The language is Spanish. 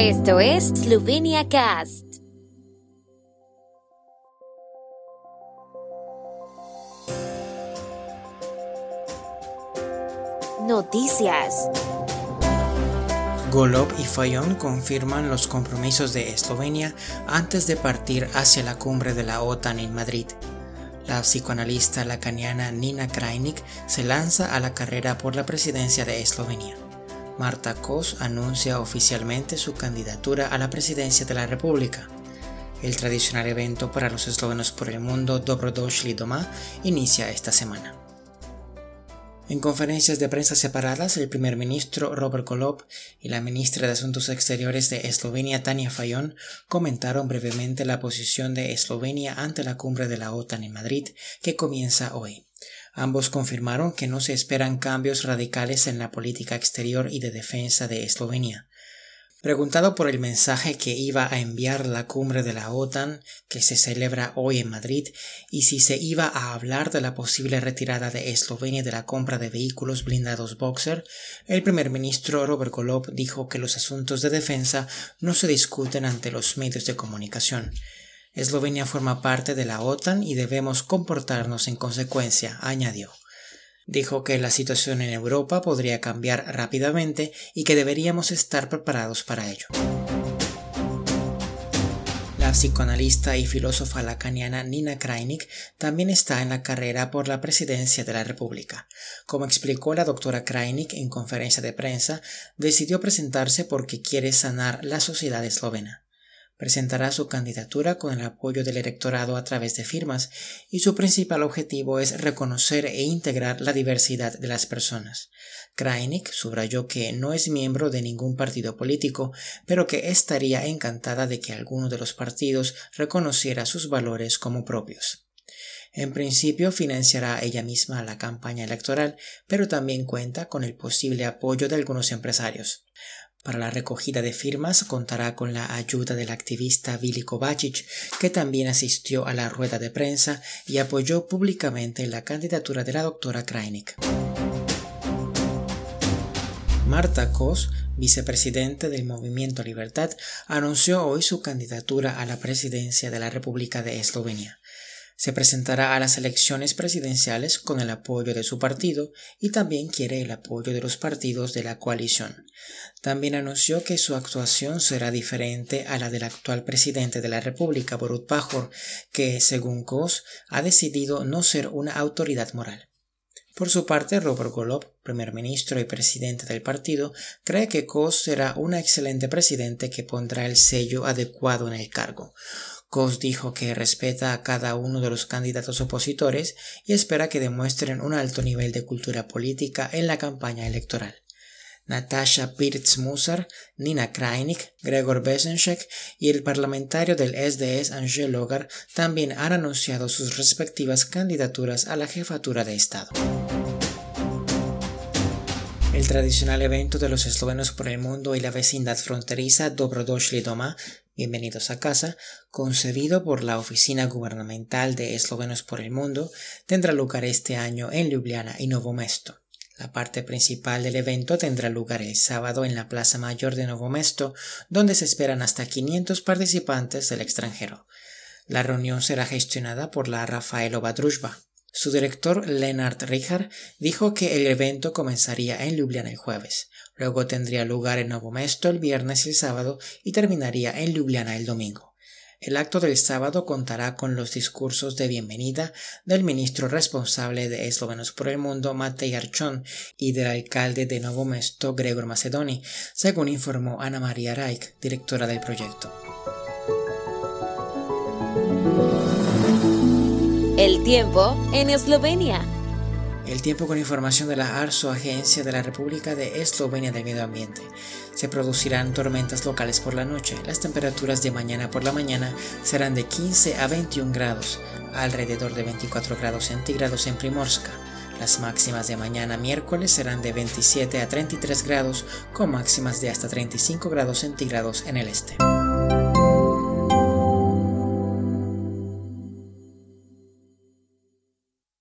Esto es Slovenia Cast. Noticias. Golob y Fayón confirman los compromisos de Eslovenia antes de partir hacia la cumbre de la OTAN en Madrid. La psicoanalista lacaniana Nina Krajnik se lanza a la carrera por la presidencia de Eslovenia. Marta Kos anuncia oficialmente su candidatura a la presidencia de la República. El tradicional evento para los eslovenos por el mundo Dobrodošli doma inicia esta semana. En conferencias de prensa separadas, el primer ministro Robert Golob y la ministra de Asuntos Exteriores de Eslovenia Tania Fayon comentaron brevemente la posición de Eslovenia ante la cumbre de la OTAN en Madrid, que comienza hoy. Ambos confirmaron que no se esperan cambios radicales en la política exterior y de defensa de Eslovenia. Preguntado por el mensaje que iba a enviar la cumbre de la OTAN, que se celebra hoy en Madrid, y si se iba a hablar de la posible retirada de Eslovenia de la compra de vehículos blindados Boxer, el primer ministro Robert Golob dijo que los asuntos de defensa no se discuten ante los medios de comunicación. Eslovenia forma parte de la OTAN y debemos comportarnos en consecuencia, añadió. Dijo que la situación en Europa podría cambiar rápidamente y que deberíamos estar preparados para ello. La psicoanalista y filósofa lacaniana Nina Krajnik también está en la carrera por la presidencia de la República. Como explicó la doctora Krajnik en conferencia de prensa, decidió presentarse porque quiere sanar la sociedad eslovena presentará su candidatura con el apoyo del electorado a través de firmas y su principal objetivo es reconocer e integrar la diversidad de las personas. Krajnik subrayó que no es miembro de ningún partido político, pero que estaría encantada de que alguno de los partidos reconociera sus valores como propios. En principio financiará ella misma la campaña electoral, pero también cuenta con el posible apoyo de algunos empresarios. Para la recogida de firmas contará con la ayuda del activista Vili Kovacic, que también asistió a la rueda de prensa y apoyó públicamente la candidatura de la doctora Krajnik. Marta Kos, vicepresidente del Movimiento Libertad, anunció hoy su candidatura a la presidencia de la República de Eslovenia se presentará a las elecciones presidenciales con el apoyo de su partido y también quiere el apoyo de los partidos de la coalición. También anunció que su actuación será diferente a la del actual presidente de la República, Borut Pajor, que, según Kos, ha decidido no ser una autoridad moral. Por su parte, Robert Golob, primer ministro y presidente del partido, cree que Kos será una excelente presidente que pondrá el sello adecuado en el cargo. Kos dijo que respeta a cada uno de los candidatos opositores y espera que demuestren un alto nivel de cultura política en la campaña electoral. Natasha Pirtz-Musar, Nina Krajnik, Gregor Besenschek y el parlamentario del SDS Angel Logar también han anunciado sus respectivas candidaturas a la jefatura de Estado. El tradicional evento de los eslovenos por el mundo y la vecindad fronteriza Dobrodošli doma Bienvenidos a casa, concebido por la Oficina Gubernamental de Eslovenos por el Mundo, tendrá lugar este año en Ljubljana y Novo Mesto. La parte principal del evento tendrá lugar el sábado en la Plaza Mayor de Novo Mesto, donde se esperan hasta 500 participantes del extranjero. La reunión será gestionada por la Rafaelova Druzhba. Su director, Lennart Richard, dijo que el evento comenzaría en Ljubljana el jueves. Luego tendría lugar en Novo Mesto el viernes y el sábado y terminaría en Ljubljana el domingo. El acto del sábado contará con los discursos de bienvenida del ministro responsable de Eslovenos por el Mundo, Matej Archon, y del alcalde de Novo Mesto, Gregor Macedoni, según informó Ana María Reich, directora del proyecto. El tiempo en Eslovenia. El tiempo con información de la ARSO, Agencia de la República de Eslovenia del Medio Ambiente. Se producirán tormentas locales por la noche. Las temperaturas de mañana por la mañana serán de 15 a 21 grados, alrededor de 24 grados centígrados en Primorska. Las máximas de mañana miércoles serán de 27 a 33 grados, con máximas de hasta 35 grados centígrados en el este.